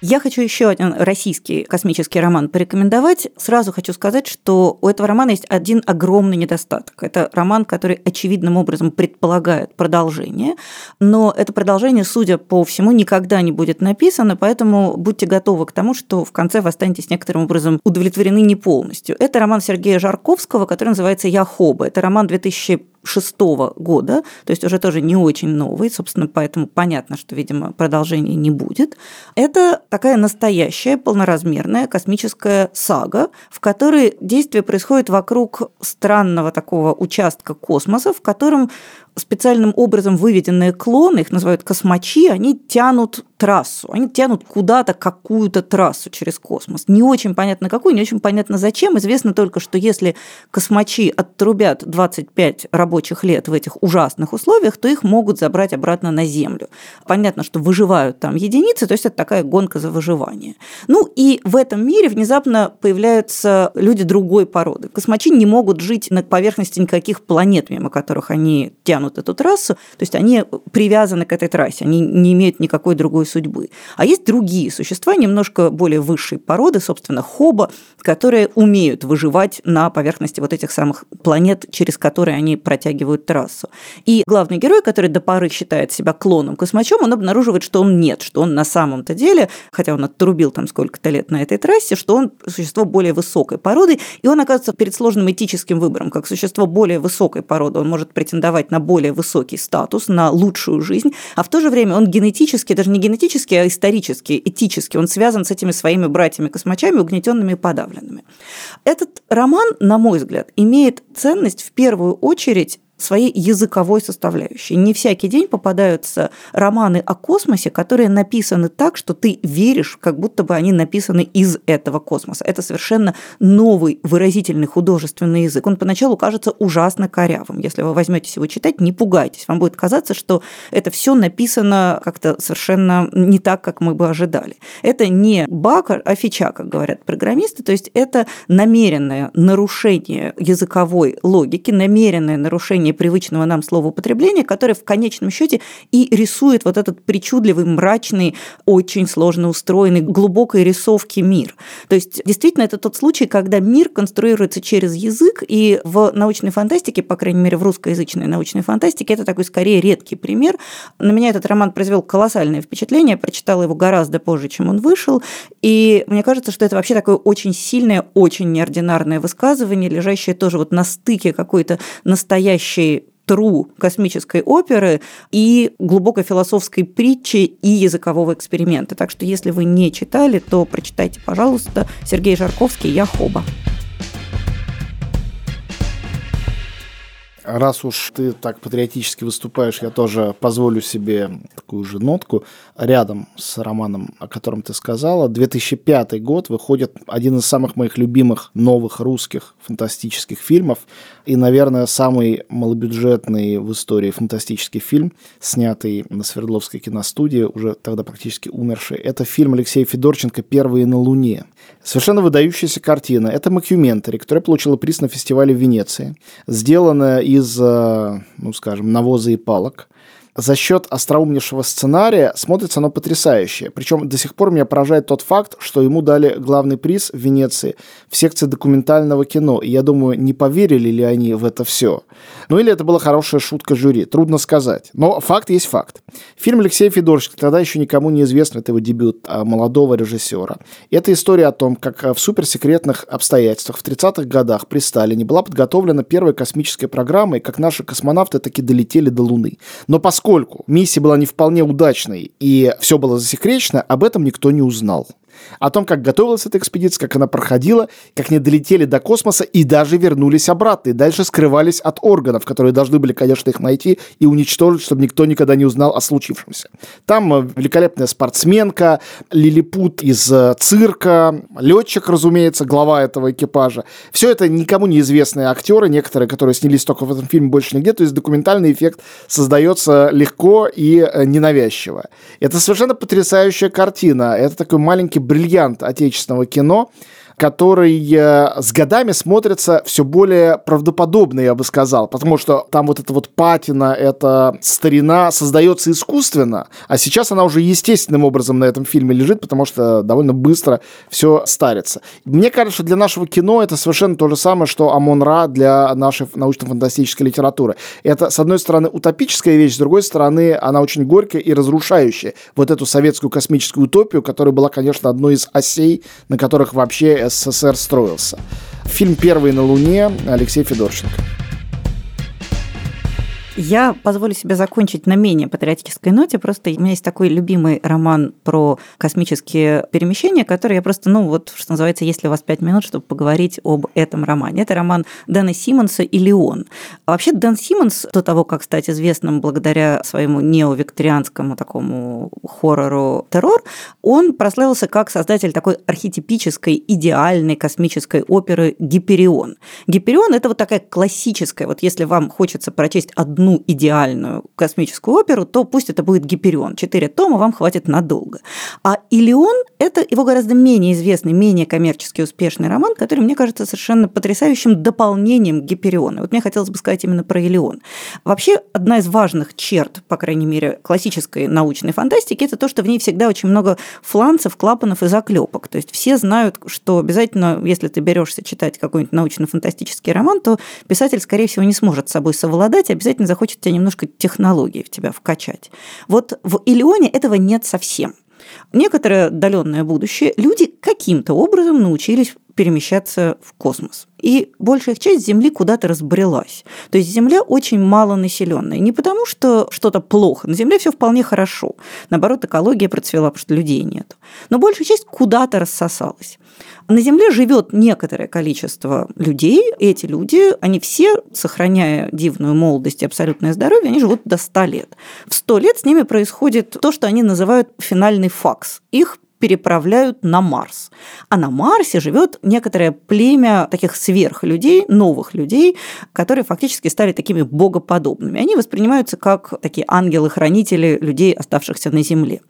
Я хочу еще один российский космический роман порекомендовать. Сразу хочу сказать, что у этого романа есть один огромный недостаток. Это роман, который очевидным образом предполагает продолжение, но это продолжение, судя по всему, никогда не будет написано, поэтому будьте готовы к тому, что в конце вы останетесь некоторым образом удовлетворены не полностью. Это роман Сергея Жарковского, который называется «Я Хоба». Это роман 2000 1986 года, то есть уже тоже не очень новый, собственно, поэтому понятно, что, видимо, продолжения не будет. Это такая настоящая полноразмерная космическая сага, в которой действие происходит вокруг странного такого участка космоса, в котором специальным образом выведенные клоны, их называют космачи, они тянут трассу, они тянут куда-то какую-то трассу через космос. Не очень понятно какую, не очень понятно зачем. Известно только, что если космачи оттрубят 25 рабочих лет в этих ужасных условиях, то их могут забрать обратно на Землю. Понятно, что выживают там единицы, то есть это такая гонка за выживание. Ну и в этом мире внезапно появляются люди другой породы. Космачи не могут жить на поверхности никаких планет, мимо которых они тянут тянут эту трассу, то есть они привязаны к этой трассе, они не имеют никакой другой судьбы. А есть другие существа, немножко более высшей породы, собственно, хоба, которые умеют выживать на поверхности вот этих самых планет, через которые они протягивают трассу. И главный герой, который до поры считает себя клоном космачом, он обнаруживает, что он нет, что он на самом-то деле, хотя он отрубил там сколько-то лет на этой трассе, что он существо более высокой породы, и он оказывается перед сложным этическим выбором. Как существо более высокой породы, он может претендовать на более высокий статус, на лучшую жизнь, а в то же время он генетически, даже не генетически, а исторически, этически, он связан с этими своими братьями-космачами, угнетенными и подавленными. Этот роман, на мой взгляд, имеет ценность в первую очередь своей языковой составляющей. Не всякий день попадаются романы о космосе, которые написаны так, что ты веришь, как будто бы они написаны из этого космоса. Это совершенно новый выразительный художественный язык. Он поначалу кажется ужасно корявым. Если вы возьметесь его читать, не пугайтесь. Вам будет казаться, что это все написано как-то совершенно не так, как мы бы ожидали. Это не баг, а фича, как говорят программисты. То есть это намеренное нарушение языковой логики, намеренное нарушение привычного нам слова употребления, которое в конечном счете и рисует вот этот причудливый, мрачный, очень сложно устроенный, глубокой рисовки мир. То есть действительно это тот случай, когда мир конструируется через язык, и в научной фантастике, по крайней мере в русскоязычной научной фантастике, это такой скорее редкий пример. На меня этот роман произвел колоссальное впечатление, я прочитала его гораздо позже, чем он вышел, и мне кажется, что это вообще такое очень сильное, очень неординарное высказывание, лежащее тоже вот на стыке какой-то настоящей настоящей тру космической оперы и глубокой философской притчи и языкового эксперимента. Так что если вы не читали, то прочитайте, пожалуйста, Сергей Жарковский «Я Хоба». Раз уж ты так патриотически выступаешь, я тоже позволю себе такую же нотку. Рядом с романом, о котором ты сказала, 2005 год выходит один из самых моих любимых новых русских фантастических фильмов и, наверное, самый малобюджетный в истории фантастический фильм, снятый на Свердловской киностудии, уже тогда практически умерший. Это фильм Алексея Федорченко «Первые на Луне». Совершенно выдающаяся картина. Это макюментари, которая получила приз на фестивале в Венеции. Сделанная из, э, ну, скажем, навоза и палок за счет остроумнейшего сценария смотрится оно потрясающе. Причем до сих пор меня поражает тот факт, что ему дали главный приз в Венеции в секции документального кино. И я думаю, не поверили ли они в это все. Ну или это была хорошая шутка жюри, трудно сказать. Но факт есть факт. Фильм Алексея Федоровича, тогда еще никому не известно, это его дебют а, молодого режиссера. Это история о том, как в суперсекретных обстоятельствах в 30-х годах при Сталине была подготовлена первая космическая программа, и как наши космонавты таки долетели до Луны. Но поскольку поскольку миссия была не вполне удачной и все было засекречено, об этом никто не узнал о том, как готовилась эта экспедиция, как она проходила, как они долетели до космоса и даже вернулись обратно, и дальше скрывались от органов, которые должны были, конечно, их найти и уничтожить, чтобы никто никогда не узнал о случившемся. Там э, великолепная спортсменка, лилипут из э, цирка, летчик, разумеется, глава этого экипажа. Все это никому неизвестные актеры, некоторые, которые снялись только в этом фильме, больше нигде, то есть документальный эффект создается легко и э, ненавязчиво. Это совершенно потрясающая картина. Это такой маленький бриллиант отечественного кино – который э, с годами смотрится все более правдоподобно, я бы сказал, потому что там вот эта вот патина, эта старина создается искусственно, а сейчас она уже естественным образом на этом фильме лежит, потому что довольно быстро все старится. Мне кажется, что для нашего кино это совершенно то же самое, что Амон-Ра для нашей научно-фантастической литературы. Это, с одной стороны, утопическая вещь, с другой стороны, она очень горькая и разрушающая вот эту советскую космическую утопию, которая была, конечно, одной из осей, на которых вообще СССР строился. Фильм «Первый на Луне» Алексей Федорченко. Я позволю себе закончить на менее патриотической ноте. Просто у меня есть такой любимый роман про космические перемещения, который я просто, ну вот, что называется, если у вас пять минут, чтобы поговорить об этом романе. Это роман Дэна Симмонса и Леон. Вообще Дэн Симмонс, до того, как стать известным благодаря своему неовикторианскому такому хоррору «Террор», он прославился как создатель такой архетипической, идеальной космической оперы «Гиперион». «Гиперион» – это вот такая классическая, вот если вам хочется прочесть одну одну идеальную космическую оперу, то пусть это будет Гиперион. Четыре тома вам хватит надолго. А Илион – это его гораздо менее известный, менее коммерчески успешный роман, который, мне кажется, совершенно потрясающим дополнением к Гипериону. Вот мне хотелось бы сказать именно про Илион. Вообще, одна из важных черт, по крайней мере, классической научной фантастики, это то, что в ней всегда очень много фланцев, клапанов и заклепок. То есть все знают, что обязательно, если ты берешься читать какой-нибудь научно-фантастический роман, то писатель, скорее всего, не сможет с собой совладать, обязательно захочет тебя немножко технологий в тебя вкачать. Вот в Илионе этого нет совсем. Некоторое отдаленное будущее люди каким-то образом научились перемещаться в космос. И большая часть Земли куда-то разбрелась. То есть Земля очень мало населенная. Не потому, что что-то плохо. На Земле все вполне хорошо. Наоборот, экология процвела, потому что людей нет. Но большая часть куда-то рассосалась. На Земле живет некоторое количество людей. Эти люди, они все, сохраняя дивную молодость и абсолютное здоровье, они живут до 100 лет. В 100 лет с ними происходит то, что они называют финальный факс. Их переправляют на Марс. А на Марсе живет некоторое племя таких сверхлюдей, новых людей, которые фактически стали такими богоподобными. Они воспринимаются как такие ангелы-хранители людей, оставшихся на Земле.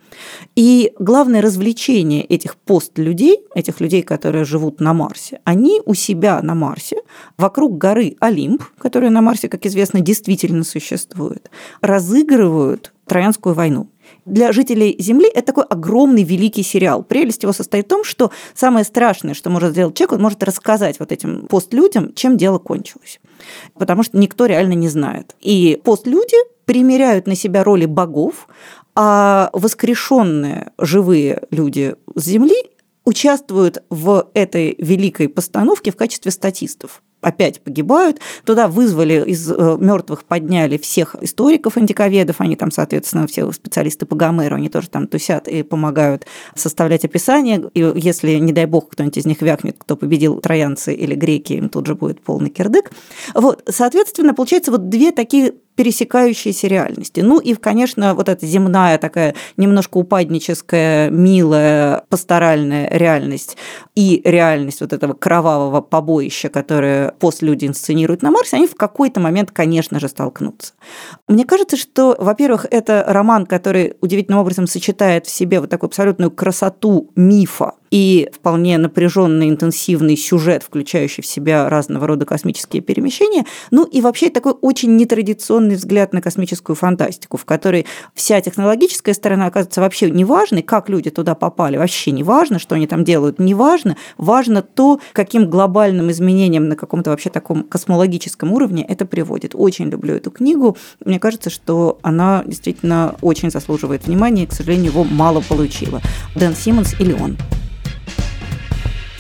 И главное развлечение этих постлюдей, этих людей, которые живут на Марсе, они у себя на Марсе, вокруг горы Олимп, которая на Марсе, как известно, действительно существует, разыгрывают Троянскую войну. Для жителей Земли это такой огромный великий сериал. Прелесть его состоит в том, что самое страшное, что может сделать человек, он может рассказать вот этим постлюдям, чем дело кончилось. Потому что никто реально не знает. И постлюди примеряют на себя роли богов, а воскрешенные живые люди с Земли участвуют в этой великой постановке в качестве статистов опять погибают. Туда вызвали из э, мертвых, подняли всех историков, антиковедов, они там, соответственно, все специалисты по Гомеру, они тоже там тусят и помогают составлять описание. И если, не дай бог, кто-нибудь из них вякнет, кто победил троянцы или греки, им тут же будет полный кирдык. Вот, соответственно, получается вот две такие пересекающиеся реальности. Ну и, конечно, вот эта земная такая немножко упадническая, милая, пасторальная реальность и реальность вот этого кровавого побоища, которое постлюди инсценируют на Марсе, они в какой-то момент, конечно же, столкнутся. Мне кажется, что, во-первых, это роман, который удивительным образом сочетает в себе вот такую абсолютную красоту мифа, и вполне напряженный, интенсивный сюжет, включающий в себя разного рода космические перемещения, ну и вообще такой очень нетрадиционный взгляд на космическую фантастику, в которой вся технологическая сторона оказывается вообще неважной, как люди туда попали, вообще не важно, что они там делают, не важно, важно то, каким глобальным изменениям на каком-то вообще таком космологическом уровне это приводит. Очень люблю эту книгу. Мне кажется, что она действительно очень заслуживает внимания, и, к сожалению, его мало получила. Дэн Симмонс или он.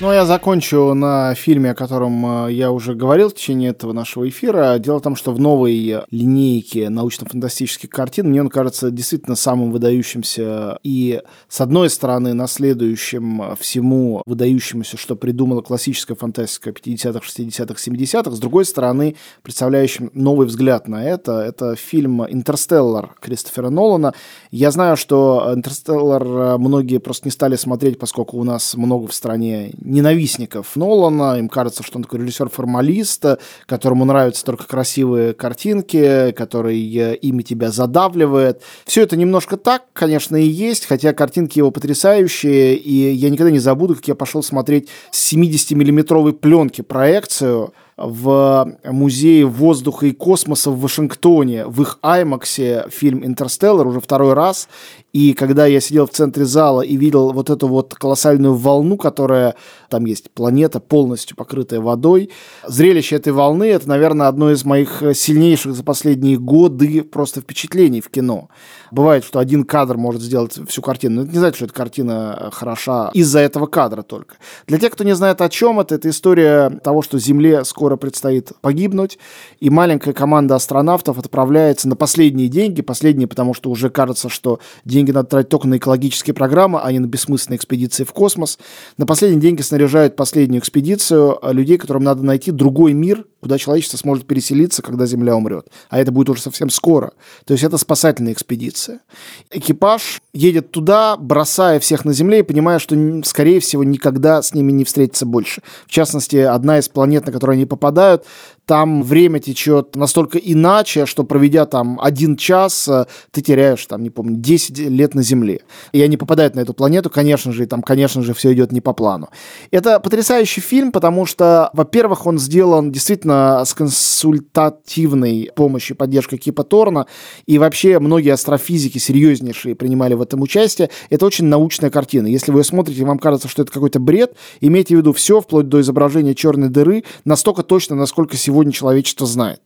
Ну, я закончу на фильме, о котором э, я уже говорил в течение этого нашего эфира. Дело в том, что в новой линейке научно-фантастических картин мне он кажется действительно самым выдающимся и, с одной стороны, наследующим всему выдающемуся, что придумала классическая фантастика 50-х, 60-х, 70-х, с другой стороны, представляющим новый взгляд на это. Это фильм «Интерстеллар» Кристофера Нолана. Я знаю, что «Интерстеллар» многие просто не стали смотреть, поскольку у нас много в стране ненавистников Нолана. Им кажется, что он такой режиссер-формалист, которому нравятся только красивые картинки, который ими тебя задавливает. Все это немножко так, конечно, и есть, хотя картинки его потрясающие, и я никогда не забуду, как я пошел смотреть с 70-миллиметровой пленки проекцию в Музее воздуха и космоса в Вашингтоне, в их Аймаксе фильм «Интерстеллар» уже второй раз. И когда я сидел в центре зала и видел вот эту вот колоссальную волну, которая там есть планета полностью покрытая водой, зрелище этой волны это, наверное, одно из моих сильнейших за последние годы просто впечатлений в кино. Бывает, что один кадр может сделать всю картину. Но это не значит, что эта картина хороша из-за этого кадра только. Для тех, кто не знает, о чем это, это история того, что Земле скоро предстоит погибнуть, и маленькая команда астронавтов отправляется на последние деньги, последние, потому что уже кажется, что деньги надо тратить только на экологические программы, а не на бессмысленные экспедиции в космос. На последние деньги снаряжают последнюю экспедицию людей, которым надо найти другой мир, куда человечество сможет переселиться, когда Земля умрет. А это будет уже совсем скоро. То есть это спасательная экспедиция. Экипаж едет туда, бросая всех на Земле и понимая, что, скорее всего, никогда с ними не встретится больше. В частности, одна из планет, на которую они попадают, там время течет настолько иначе, что проведя там один час, э, ты теряешь, там, не помню, 10 лет на Земле. И они попадают на эту планету, конечно же, и там, конечно же, все идет не по плану. Это потрясающий фильм, потому что, во-первых, он сделан действительно с консультативной помощью, поддержкой Кипа Торна, и вообще многие астрофизики серьезнейшие принимали в этом участие. Это очень научная картина. Если вы ее смотрите, вам кажется, что это какой-то бред, имейте в виду все, вплоть до изображения черной дыры, настолько точно, насколько сегодня сегодня человечество знает.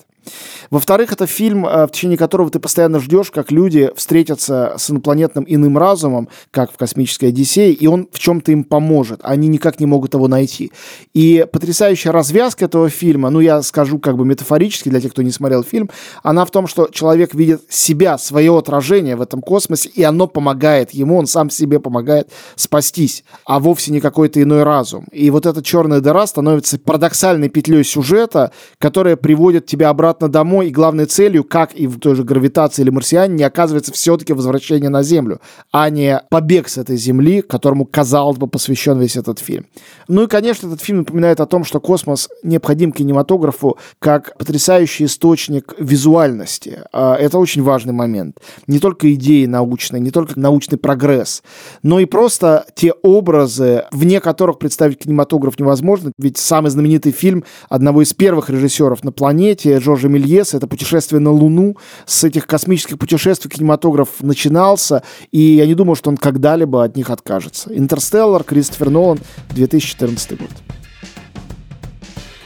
Во-вторых, это фильм, э, в течение которого ты постоянно ждешь, как люди встретятся с инопланетным иным разумом, как в «Космической Одиссее», и он в чем-то им поможет. Они никак не могут его найти. И потрясающая развязка этого фильма, ну, я скажу как бы метафорически для тех, кто не смотрел фильм, она в том, что человек видит себя, свое отражение в этом космосе, и оно помогает ему, он сам себе помогает спастись, а вовсе не какой-то иной разум. И вот эта черная дыра становится парадоксальной петлей сюжета, которая приводит тебя обратно домой, домой, и главной целью, как и в той же гравитации или марсиане, не оказывается все-таки возвращение на Землю, а не побег с этой Земли, которому, казалось бы, посвящен весь этот фильм. Ну и, конечно, этот фильм напоминает о том, что космос необходим кинематографу как потрясающий источник визуальности. А, это очень важный момент. Не только идеи научные, не только научный прогресс, но и просто те образы, вне которых представить кинематограф невозможно. Ведь самый знаменитый фильм одного из первых режиссеров на планете, Жоржа Мелье, Гес, это путешествие на Луну. С этих космических путешествий кинематограф начинался, и я не думаю, что он когда-либо от них откажется. «Интерстеллар», Кристофер Нолан, 2014 год.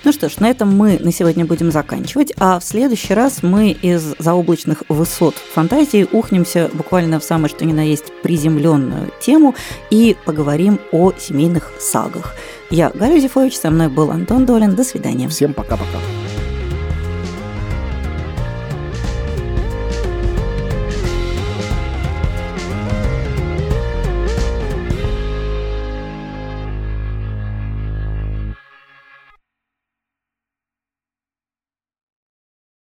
Ну что ж, на этом мы на сегодня будем заканчивать, а в следующий раз мы из заоблачных высот фантазии ухнемся буквально в самое что ни на есть приземленную тему и поговорим о семейных сагах. Я Галя Зифович, со мной был Антон Долин. До свидания. Всем пока-пока.